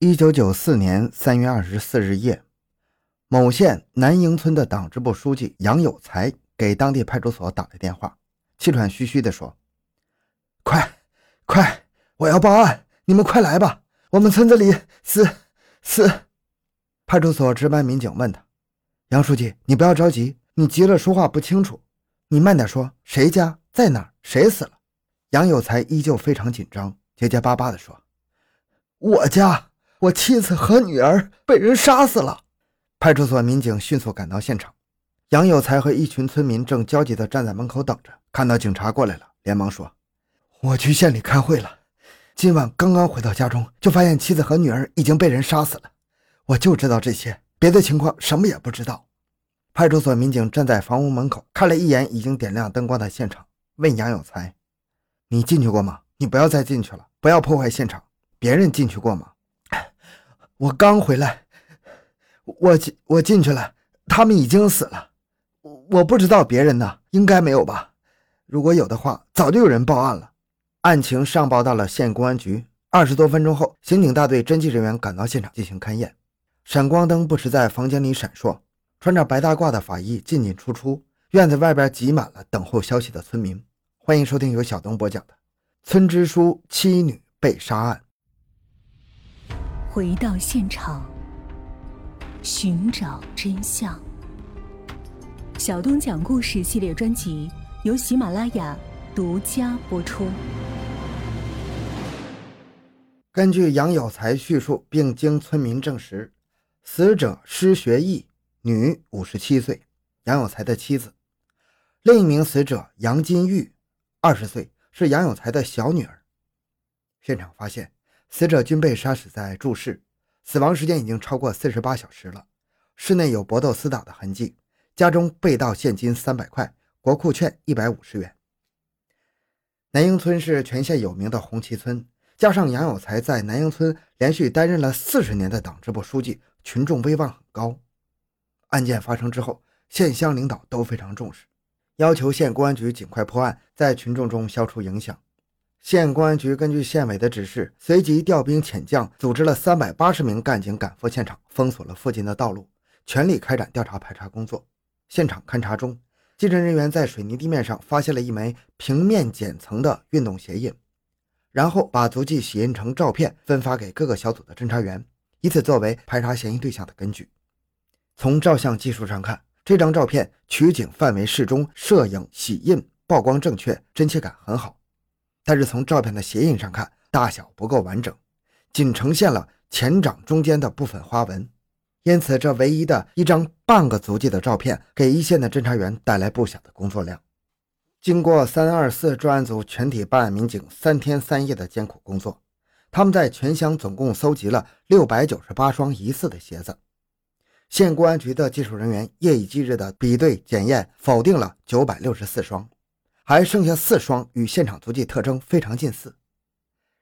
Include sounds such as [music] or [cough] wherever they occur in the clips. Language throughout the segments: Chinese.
一九九四年三月二十四日夜，某县南营村的党支部书记杨有才给当地派出所打了电话，气喘吁吁地说：“快，快，我要报案，你们快来吧！我们村子里死死。”派出所值班民警问他：“杨书记，你不要着急，你急了说话不清楚，你慢点说，谁家在哪儿？谁死了？”杨有才依旧非常紧张，结结巴巴地说：“我家。”我妻子和女儿被人杀死了。派出所民警迅速赶到现场，杨有才和一群村民正焦急地站在门口等着。看到警察过来了，连忙说：“我去县里开会了，今晚刚刚回到家中，就发现妻子和女儿已经被人杀死了。我就知道这些，别的情况什么也不知道。”派出所民警站在房屋门口，看了一眼已经点亮灯光的现场，问杨有才：“你进去过吗？你不要再进去了，不要破坏现场。别人进去过吗？”我刚回来，我进我进去了，他们已经死了。我不知道别人呢，应该没有吧？如果有的话，早就有人报案了。案情上报到了县公安局。二十多分钟后，刑警大队侦缉人员赶到现场进行勘验。闪光灯不时在房间里闪烁，穿着白大褂的法医进进出出。院子外边挤满了等候消息的村民。欢迎收听由小东播讲的《村支书妻女被杀案》。回到现场，寻找真相。小东讲故事系列专辑由喜马拉雅独家播出。根据杨有才叙述，并经村民证实，死者施学义，女，五十七岁，杨有才的妻子。另一名死者杨金玉，二十岁，是杨有才的小女儿。现场发现。死者均被杀死在住室，死亡时间已经超过四十八小时了。室内有搏斗厮打的痕迹，家中被盗现金三百块，国库券一百五十元。南营村是全县有名的红旗村，加上杨有才在南营村连续担任了四十年的党支部书记，群众威望很高。案件发生之后，县乡领导都非常重视，要求县公安局尽快破案，在群众中消除影响。县公安局根据县委的指示，随即调兵遣将，组织了三百八十名干警赶赴现场，封锁了附近的道路，全力开展调查排查工作。现场勘查中，技侦人员在水泥地面上发现了一枚平面剪层的运动鞋印，然后把足迹洗印成照片，分发给各个小组的侦查员，以此作为排查嫌疑对象的根据。从照相技术上看，这张照片取景范围适中，摄影洗印曝光正确，真切感很好。但是从照片的鞋印上看，大小不够完整，仅呈现了前掌中间的部分花纹，因此这唯一的一张半个足迹的照片，给一线的侦查员带来不小的工作量。经过三二四专案组全体办案民警三天三夜的艰苦工作，他们在全乡总共搜集了六百九十八双疑似的鞋子。县公安局的技术人员夜以继日的比对检验，否定了九百六十四双。还剩下四双与现场足迹特征非常近似，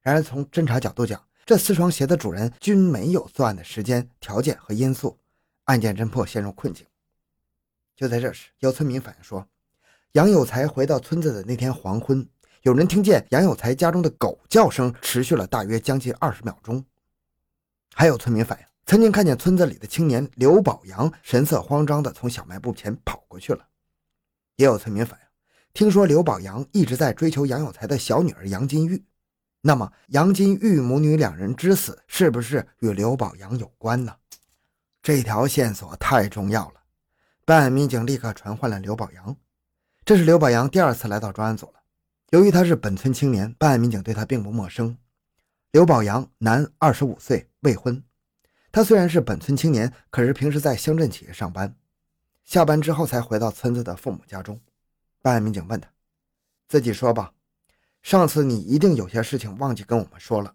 然而从侦查角度讲，这四双鞋的主人均没有作案的时间、条件和因素，案件侦破陷入困境。就在这时，有村民反映说，杨有才回到村子的那天黄昏，有人听见杨有才家中的狗叫声持续了大约将近二十秒钟。还有村民反映，曾经看见村子里的青年刘宝阳神色慌张地从小卖部前跑过去了。也有村民反映。听说刘宝阳一直在追求杨有才的小女儿杨金玉，那么杨金玉母女两人之死是不是与刘宝阳有关呢？这条线索太重要了，办案民警立刻传唤了刘宝阳。这是刘宝阳第二次来到专案组了。由于他是本村青年，办案民警对他并不陌生。刘宝阳，男，二十五岁，未婚。他虽然是本村青年，可是平时在乡镇企业上班，下班之后才回到村子的父母家中。办案民警问他：“自己说吧，上次你一定有些事情忘记跟我们说了。”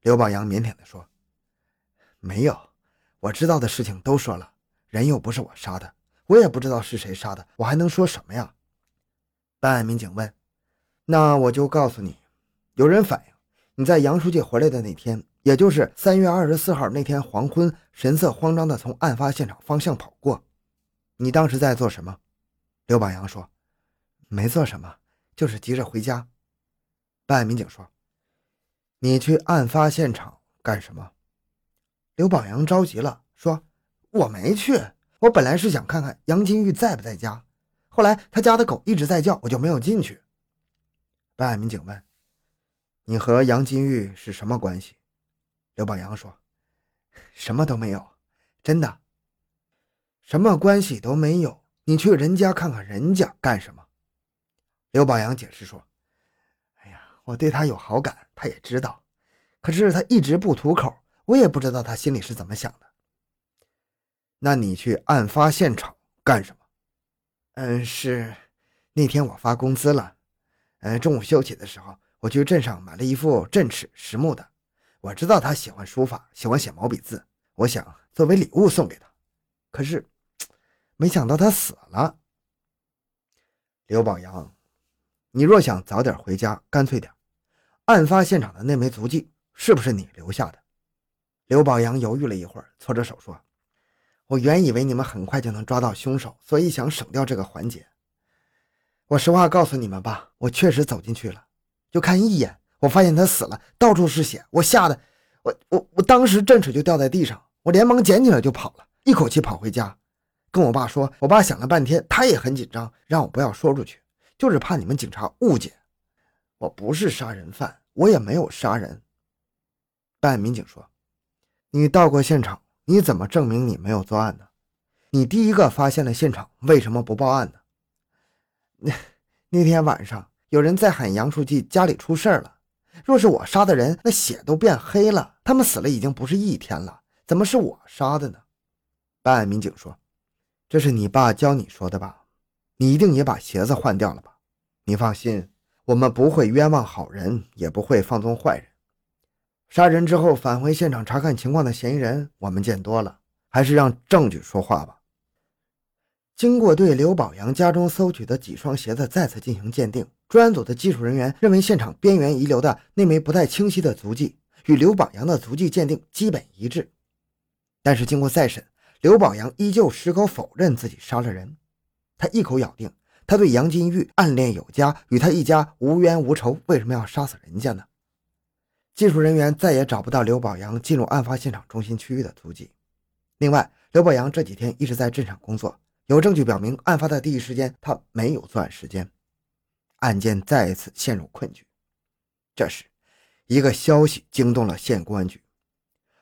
刘宝阳腼腆地说：“没有，我知道的事情都说了。人又不是我杀的，我也不知道是谁杀的，我还能说什么呀？”办案民警问：“那我就告诉你，有人反映你在杨书记回来的那天，也就是三月二十四号那天黄昏，神色慌张地从案发现场方向跑过。你当时在做什么？”刘宝阳说。没做什么，就是急着回家。办案民警说：“你去案发现场干什么？”刘宝阳着急了，说：“我没去，我本来是想看看杨金玉在不在家，后来他家的狗一直在叫，我就没有进去。”办案民警问：“你和杨金玉是什么关系？”刘宝阳说：“什么都没有，真的，什么关系都没有。你去人家看看人家干什么？”刘宝阳解释说：“哎呀，我对他有好感，他也知道，可是他一直不吐口，我也不知道他心里是怎么想的。”那你去案发现场干什么？嗯，是那天我发工资了，嗯，中午休息的时候，我去镇上买了一副镇尺实木的。我知道他喜欢书法，喜欢写毛笔字，我想作为礼物送给他。可是，没想到他死了。刘宝阳，你若想早点回家，干脆点。案发现场的那枚足迹是不是你留下的？刘宝阳犹豫了一会儿，搓着手说。我原以为你们很快就能抓到凶手，所以想省掉这个环节。我实话告诉你们吧，我确实走进去了，就看一眼，我发现他死了，到处是血，我吓得我我我当时镇尺就掉在地上，我连忙捡起来就跑了，一口气跑回家，跟我爸说。我爸想了半天，他也很紧张，让我不要说出去，就是怕你们警察误解。我不是杀人犯，我也没有杀人。办案民警说：“你到过现场。”你怎么证明你没有作案呢？你第一个发现了现场，为什么不报案呢？那 [laughs] 那天晚上有人在喊杨书记家里出事了。若是我杀的人，那血都变黑了，他们死了已经不是一天了，怎么是我杀的呢？办案民警说：“这是你爸教你说的吧？你一定也把鞋子换掉了吧？你放心，我们不会冤枉好人，也不会放纵坏人。”杀人之后返回现场查看情况的嫌疑人，我们见多了，还是让证据说话吧。经过对刘宝阳家中搜取的几双鞋子再次进行鉴定，专案组的技术人员认为现场边缘遗留的那枚不太清晰的足迹与刘宝阳的足迹鉴定基本一致。但是经过再审，刘宝阳依旧矢口否认自己杀了人，他一口咬定他对杨金玉暗恋有加，与他一家无冤无仇，为什么要杀死人家呢？技术人员再也找不到刘宝阳进入案发现场中心区域的足迹。另外，刘宝阳这几天一直在镇上工作，有证据表明案发的第一时间他没有作案时间，案件再一次陷入困局。这时，一个消息惊动了县公安局，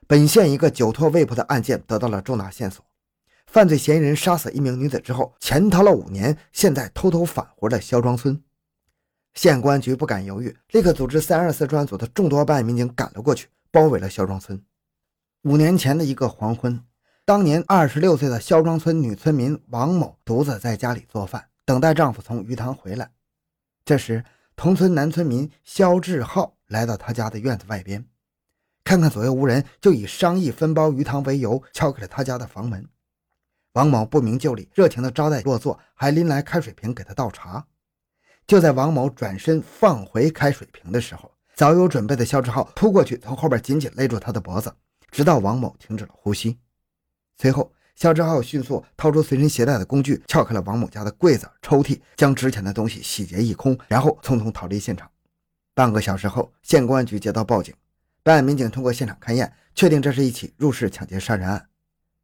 本县一个久拖未破的案件得到了重大线索：犯罪嫌疑人杀死一名女子之后潜逃了五年，现在偷偷返回了肖庄村。县公安局不敢犹豫，立刻组织三二四专案组的众多办案民警赶了过去，包围了肖庄村。五年前的一个黄昏，当年二十六岁的肖庄村女村民王某独自在家里做饭，等待丈夫从鱼塘回来。这时，同村男村民肖志浩来到他家的院子外边，看看左右无人，就以商议分包鱼塘为由，敲开了他家的房门。王某不明就里，热情地招待落座，还拎来开水瓶给他倒茶。就在王某转身放回开水瓶的时候，早有准备的肖志浩扑过去，从后边紧紧勒住他的脖子，直到王某停止了呼吸。随后，肖志浩迅速掏出随身携带的工具，撬开了王某家的柜子、抽屉，将值钱的东西洗劫一空，然后匆匆逃离现场。半个小时后，县公安局接到报警，办案民警通过现场勘验，确定这是一起入室抢劫杀人案。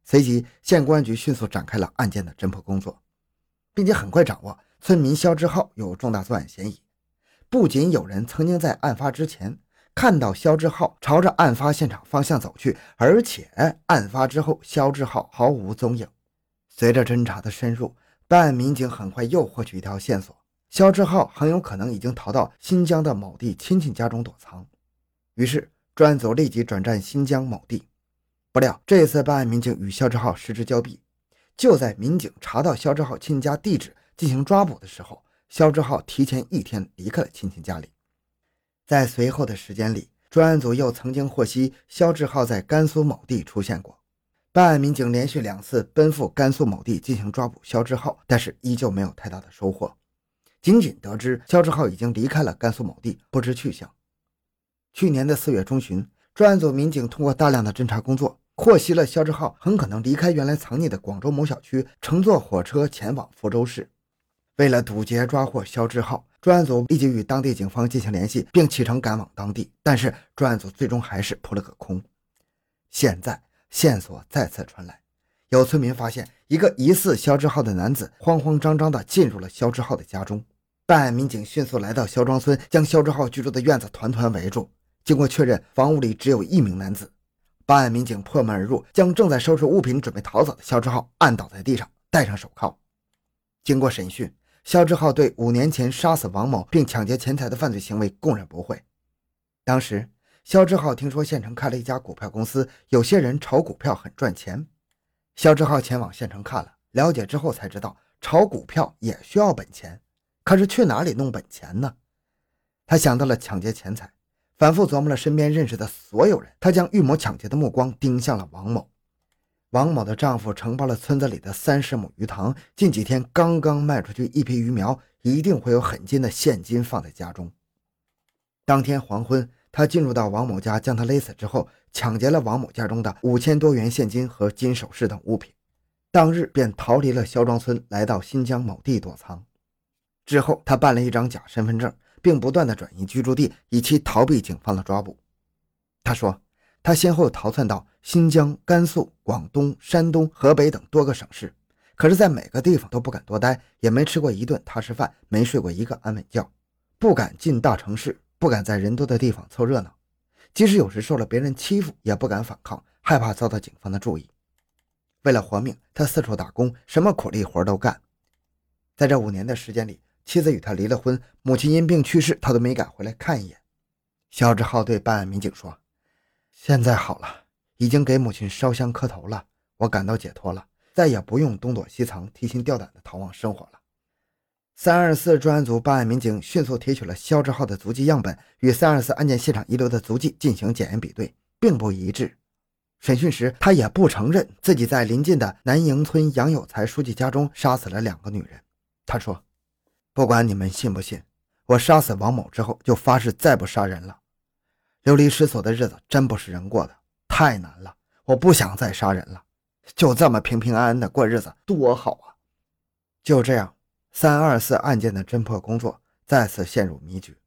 随即，县公安局迅速展开了案件的侦破工作，并且很快掌握。村民肖志浩有重大作案嫌疑，不仅有人曾经在案发之前看到肖志浩朝着案发现场方向走去，而且案发之后肖志浩毫无踪影。随着侦查的深入，办案民警很快又获取一条线索：肖志浩很有可能已经逃到新疆的某地亲戚家中躲藏。于是专案组立即转战新疆某地。不料这次办案民警与肖志浩失之交臂。就在民警查到肖志浩亲家地址。进行抓捕的时候，肖志浩提前一天离开了亲戚家里。在随后的时间里，专案组又曾经获悉肖志浩在甘肃某地出现过。办案民警连续两次奔赴甘肃某地进行抓捕肖志浩，但是依旧没有太大的收获。仅仅得知肖志浩已经离开了甘肃某地，不知去向。去年的四月中旬，专案组民警通过大量的侦查工作，获悉了肖志浩很可能离开原来藏匿的广州某小区，乘坐火车前往福州市。为了堵截抓获肖志浩，专案组立即与当地警方进行联系，并启程赶往当地。但是专案组最终还是扑了个空。现在线索再次传来，有村民发现一个疑似肖志浩的男子慌慌张张地进入了肖志浩的家中。办案民警迅速来到肖庄村，将肖志浩居住的院子团团围住。经过确认，房屋里只有一名男子。办案民警破门而入，将正在收拾物品准备逃走的肖志浩按倒在地上，戴上手铐。经过审讯，肖志浩对五年前杀死王某并抢劫钱财的犯罪行为供认不讳。当时，肖志浩听说县城开了一家股票公司，有些人炒股票很赚钱。肖志浩前往县城看了，了解之后才知道，炒股票也需要本钱，可是去哪里弄本钱呢？他想到了抢劫钱财。反复琢磨了身边认识的所有人，他将预谋抢劫的目光盯向了王某。王某的丈夫承包了村子里的三十亩鱼塘，近几天刚刚卖出去一批鱼苗，一定会有很金的现金放在家中。当天黄昏，他进入到王某家，将他勒死之后，抢劫了王某家中的五千多元现金和金首饰等物品。当日便逃离了肖庄村，来到新疆某地躲藏。之后，他办了一张假身份证。并不断的转移居住地，以期逃避警方的抓捕。他说，他先后逃窜到新疆、甘肃、广东、山东、河北等多个省市，可是，在每个地方都不敢多待，也没吃过一顿踏实饭，没睡过一个安稳觉，不敢进大城市，不敢在人多的地方凑热闹，即使有时受了别人欺负，也不敢反抗，害怕遭到警方的注意。为了活命，他四处打工，什么苦力活都干。在这五年的时间里。妻子与他离了婚，母亲因病去世，他都没敢回来看一眼。肖志浩对办案民警说：“现在好了，已经给母亲烧香磕头了，我感到解脱了，再也不用东躲西藏、提心吊胆的逃亡生活了。”三二四专案组办案民警迅速提取了肖志浩的足迹样本，与三二四案件现场遗留的足迹进行检验比对，并不一致。审讯时，他也不承认自己在临近的南营村杨有才书记家中杀死了两个女人。他说。不管你们信不信，我杀死王某之后就发誓再不杀人了。流离失所的日子真不是人过的，太难了。我不想再杀人了，就这么平平安安的过日子多好啊！就这样，三二四案件的侦破工作再次陷入迷局。